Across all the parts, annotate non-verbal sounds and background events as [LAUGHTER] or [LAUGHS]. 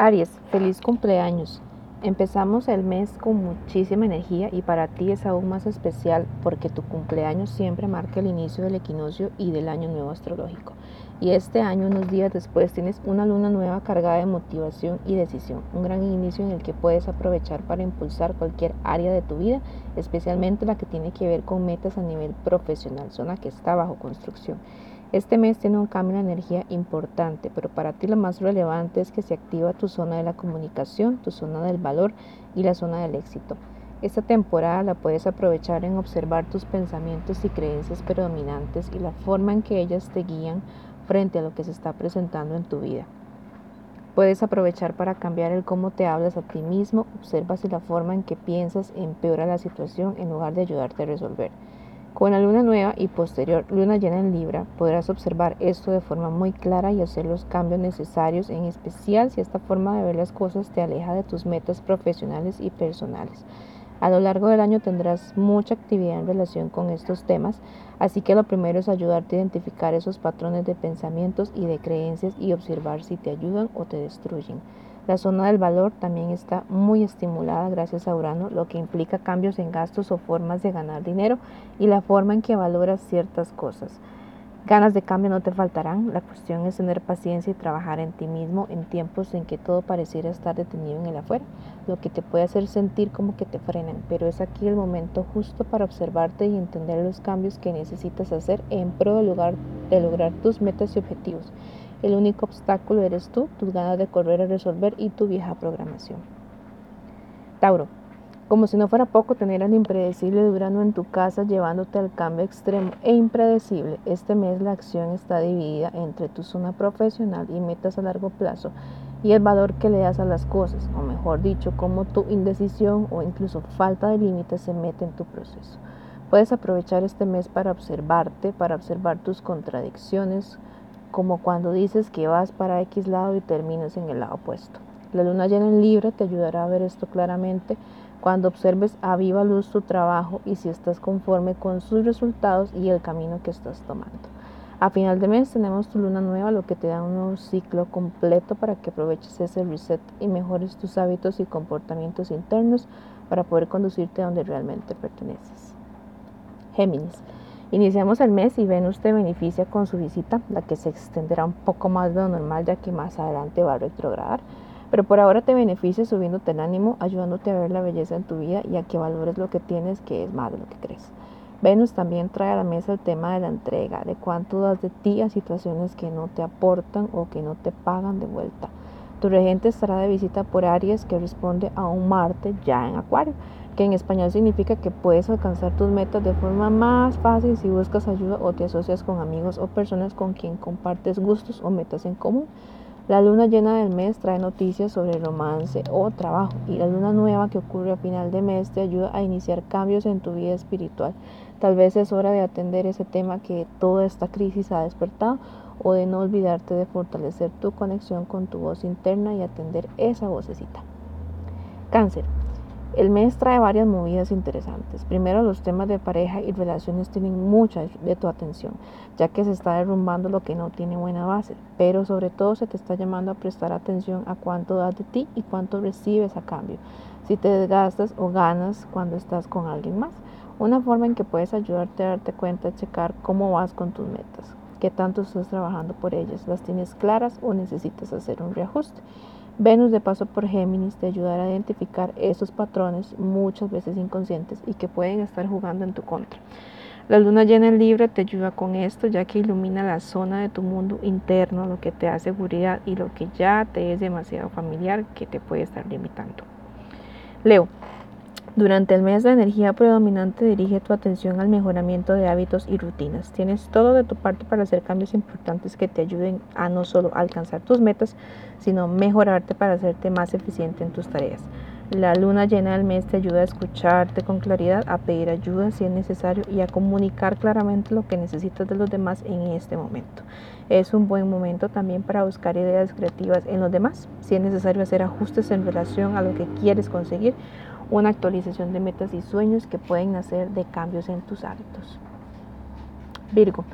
Aries, feliz cumpleaños. Empezamos el mes con muchísima energía y para ti es aún más especial porque tu cumpleaños siempre marca el inicio del equinoccio y del año nuevo astrológico. Y este año, unos días después, tienes una luna nueva cargada de motivación y decisión, un gran inicio en el que puedes aprovechar para impulsar cualquier área de tu vida, especialmente la que tiene que ver con metas a nivel profesional, zona que está bajo construcción. Este mes tiene un cambio de energía importante, pero para ti lo más relevante es que se activa tu zona de la comunicación, tu zona del valor y la zona del éxito. Esta temporada la puedes aprovechar en observar tus pensamientos y creencias predominantes y la forma en que ellas te guían frente a lo que se está presentando en tu vida. Puedes aprovechar para cambiar el cómo te hablas a ti mismo, observa si la forma en que piensas empeora la situación en lugar de ayudarte a resolver. Con la luna nueva y posterior luna llena en Libra, podrás observar esto de forma muy clara y hacer los cambios necesarios, en especial si esta forma de ver las cosas te aleja de tus metas profesionales y personales. A lo largo del año tendrás mucha actividad en relación con estos temas, así que lo primero es ayudarte a identificar esos patrones de pensamientos y de creencias y observar si te ayudan o te destruyen. La zona del valor también está muy estimulada gracias a Urano, lo que implica cambios en gastos o formas de ganar dinero y la forma en que valoras ciertas cosas. Ganas de cambio no te faltarán, la cuestión es tener paciencia y trabajar en ti mismo en tiempos en que todo pareciera estar detenido en el afuera, lo que te puede hacer sentir como que te frenan, pero es aquí el momento justo para observarte y entender los cambios que necesitas hacer en pro de, de lograr tus metas y objetivos. El único obstáculo eres tú, tus ganas de correr a resolver y tu vieja programación. Tauro, como si no fuera poco tener al impredecible durando en tu casa llevándote al cambio extremo e impredecible, este mes la acción está dividida entre tu zona profesional y metas a largo plazo y el valor que le das a las cosas, o mejor dicho, cómo tu indecisión o incluso falta de límites se mete en tu proceso. Puedes aprovechar este mes para observarte, para observar tus contradicciones, como cuando dices que vas para X lado y terminas en el lado opuesto. La luna llena en Libra te ayudará a ver esto claramente cuando observes a viva luz tu trabajo y si estás conforme con sus resultados y el camino que estás tomando. A final de mes tenemos tu luna nueva, lo que te da un nuevo ciclo completo para que aproveches ese reset y mejores tus hábitos y comportamientos internos para poder conducirte a donde realmente perteneces. Géminis. Iniciamos el mes y Venus te beneficia con su visita, la que se extenderá un poco más de lo normal ya que más adelante va a retrogradar. Pero por ahora te beneficia subiéndote el ánimo, ayudándote a ver la belleza en tu vida y a que valores lo que tienes, que es más de lo que crees. Venus también trae a la mesa el tema de la entrega, de cuánto das de ti a situaciones que no te aportan o que no te pagan de vuelta. Tu regente estará de visita por Aries que responde a un Marte ya en Acuario que en español significa que puedes alcanzar tus metas de forma más fácil si buscas ayuda o te asocias con amigos o personas con quien compartes gustos o metas en común. La luna llena del mes trae noticias sobre romance o trabajo y la luna nueva que ocurre a final de mes te ayuda a iniciar cambios en tu vida espiritual. Tal vez es hora de atender ese tema que toda esta crisis ha despertado o de no olvidarte de fortalecer tu conexión con tu voz interna y atender esa vocecita. Cáncer. El mes trae varias movidas interesantes. Primero, los temas de pareja y relaciones tienen mucha de tu atención, ya que se está derrumbando lo que no tiene buena base, pero sobre todo se te está llamando a prestar atención a cuánto das de ti y cuánto recibes a cambio, si te desgastas o ganas cuando estás con alguien más. Una forma en que puedes ayudarte a darte cuenta es checar cómo vas con tus metas, qué tanto estás trabajando por ellas, las tienes claras o necesitas hacer un reajuste. Venus de paso por Géminis te ayudará a identificar esos patrones muchas veces inconscientes y que pueden estar jugando en tu contra. La luna llena en Libra te ayuda con esto ya que ilumina la zona de tu mundo interno, lo que te da seguridad y lo que ya te es demasiado familiar que te puede estar limitando. Leo, durante el mes la energía predominante dirige tu atención al mejoramiento de hábitos y rutinas. Tienes todo de tu parte para hacer cambios importantes que te ayuden a no solo alcanzar tus metas, sino mejorarte para hacerte más eficiente en tus tareas. La luna llena del mes te ayuda a escucharte con claridad, a pedir ayuda si es necesario y a comunicar claramente lo que necesitas de los demás en este momento. Es un buen momento también para buscar ideas creativas en los demás, si es necesario hacer ajustes en relación a lo que quieres conseguir una actualización de metas y sueños que pueden nacer de cambios en tus hábitos. Virgo,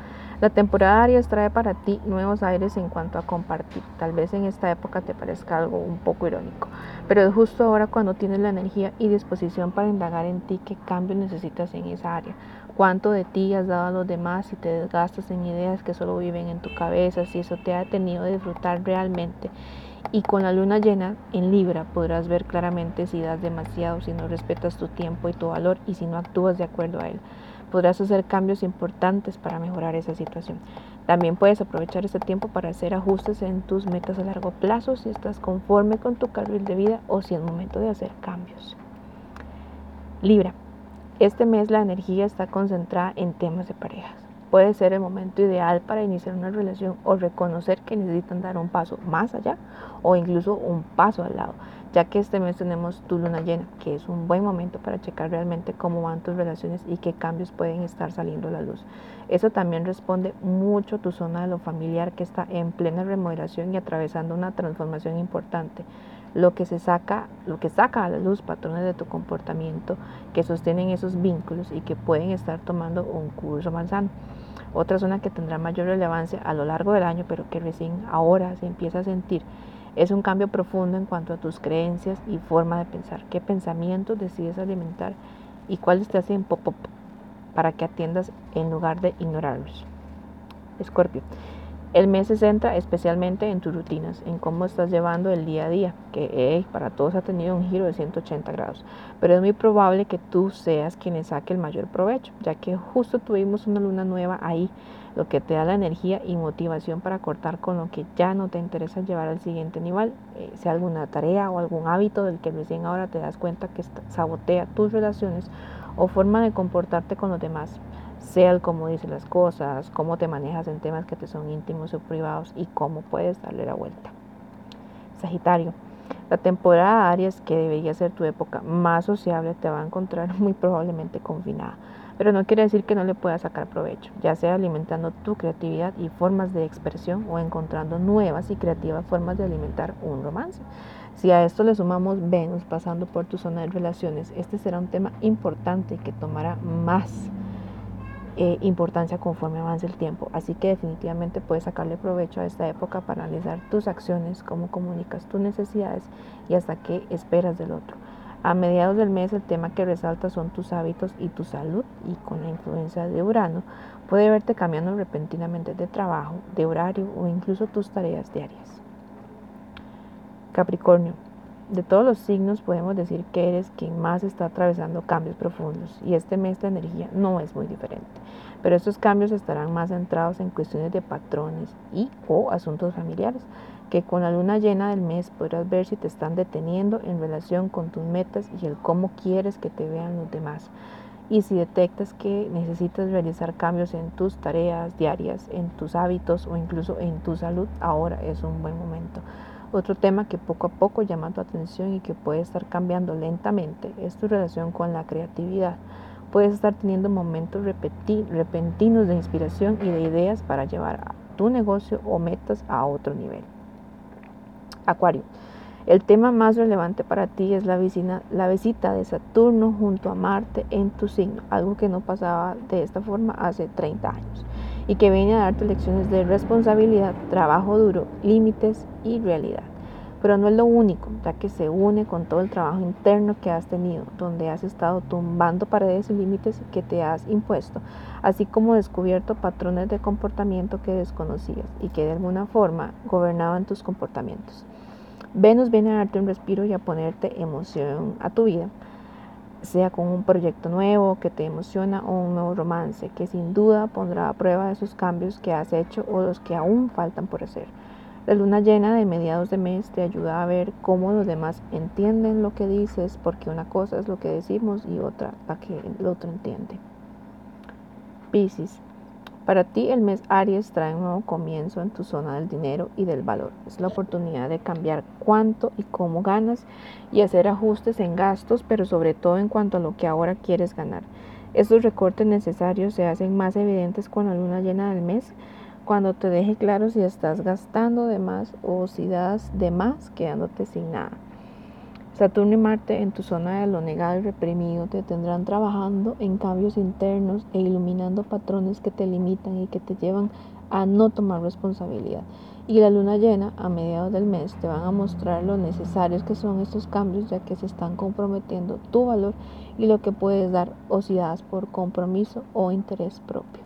La temporada Aries trae para ti nuevos aires en cuanto a compartir. Tal vez en esta época te parezca algo un poco irónico, pero es justo ahora cuando tienes la energía y disposición para indagar en ti qué cambios necesitas en esa área. Cuánto de ti has dado a los demás si te desgastas en ideas que solo viven en tu cabeza, si eso te ha tenido de disfrutar realmente. Y con la luna llena en Libra podrás ver claramente si das demasiado, si no respetas tu tiempo y tu valor y si no actúas de acuerdo a él podrás hacer cambios importantes para mejorar esa situación. También puedes aprovechar este tiempo para hacer ajustes en tus metas a largo plazo si estás conforme con tu carril de vida o si es momento de hacer cambios. Libra, este mes la energía está concentrada en temas de parejas. Puede ser el momento ideal para iniciar una relación o reconocer que necesitan dar un paso más allá o incluso un paso al lado ya que este mes tenemos tu luna llena, que es un buen momento para checar realmente cómo van tus relaciones y qué cambios pueden estar saliendo a la luz. Eso también responde mucho a tu zona de lo familiar que está en plena remodelación y atravesando una transformación importante. Lo que se saca, lo que saca a la luz patrones de tu comportamiento que sostienen esos vínculos y que pueden estar tomando un curso más sano. Otra zona que tendrá mayor relevancia a lo largo del año, pero que recién ahora se empieza a sentir es un cambio profundo en cuanto a tus creencias y forma de pensar. ¿Qué pensamientos decides alimentar y cuáles te hacen pop, pop para que atiendas en lugar de ignorarlos? Escorpio. El mes se centra especialmente en tus rutinas, en cómo estás llevando el día a día, que para todos ha tenido un giro de 180 grados. Pero es muy probable que tú seas quien saque el mayor provecho, ya que justo tuvimos una luna nueva ahí lo que te da la energía y motivación para cortar con lo que ya no te interesa llevar al siguiente nivel, eh, sea alguna tarea o algún hábito del que recién ahora te das cuenta que sabotea tus relaciones o forma de comportarte con los demás, sea el cómo dices las cosas, cómo te manejas en temas que te son íntimos o privados y cómo puedes darle la vuelta. Sagitario. La temporada Aries, que debería ser tu época más sociable, te va a encontrar [LAUGHS] muy probablemente confinada pero no quiere decir que no le puedas sacar provecho, ya sea alimentando tu creatividad y formas de expresión o encontrando nuevas y creativas formas de alimentar un romance. Si a esto le sumamos Venus pasando por tu zona de relaciones, este será un tema importante que tomará más eh, importancia conforme avance el tiempo. Así que definitivamente puedes sacarle provecho a esta época para analizar tus acciones, cómo comunicas tus necesidades y hasta qué esperas del otro. A mediados del mes el tema que resalta son tus hábitos y tu salud y con la influencia de Urano puede verte cambiando repentinamente de trabajo, de horario o incluso tus tareas diarias. Capricornio. De todos los signos podemos decir que eres quien más está atravesando cambios profundos y este mes la energía no es muy diferente, pero estos cambios estarán más centrados en cuestiones de patrones y o asuntos familiares que con la luna llena del mes podrás ver si te están deteniendo en relación con tus metas y el cómo quieres que te vean los demás. Y si detectas que necesitas realizar cambios en tus tareas diarias, en tus hábitos o incluso en tu salud, ahora es un buen momento. Otro tema que poco a poco llama tu atención y que puede estar cambiando lentamente es tu relación con la creatividad. Puedes estar teniendo momentos repentinos de inspiración y de ideas para llevar tu negocio o metas a otro nivel. Acuario. El tema más relevante para ti es la visita, de Saturno junto a Marte en tu signo, algo que no pasaba de esta forma hace 30 años y que viene a darte lecciones de responsabilidad, trabajo duro, límites y realidad. Pero no es lo único, ya que se une con todo el trabajo interno que has tenido, donde has estado tumbando paredes y límites que te has impuesto, así como descubierto patrones de comportamiento que desconocías y que de alguna forma gobernaban tus comportamientos. Venus viene a darte un respiro y a ponerte emoción a tu vida, sea con un proyecto nuevo que te emociona o un nuevo romance que sin duda pondrá a prueba esos cambios que has hecho o los que aún faltan por hacer. La luna llena de mediados de mes te ayuda a ver cómo los demás entienden lo que dices, porque una cosa es lo que decimos y otra la que el otro entiende. Piscis, para ti el mes Aries trae un nuevo comienzo en tu zona del dinero y del valor. Es la oportunidad de cambiar cuánto y cómo ganas y hacer ajustes en gastos, pero sobre todo en cuanto a lo que ahora quieres ganar. Estos recortes necesarios se hacen más evidentes con la luna llena del mes, cuando te deje claro si estás gastando de más o si das de más quedándote sin nada. Saturno y Marte en tu zona de lo negado y reprimido te tendrán trabajando en cambios internos e iluminando patrones que te limitan y que te llevan a no tomar responsabilidad. Y la luna llena a mediados del mes te van a mostrar lo necesarios que son estos cambios ya que se están comprometiendo tu valor y lo que puedes dar o si das por compromiso o interés propio.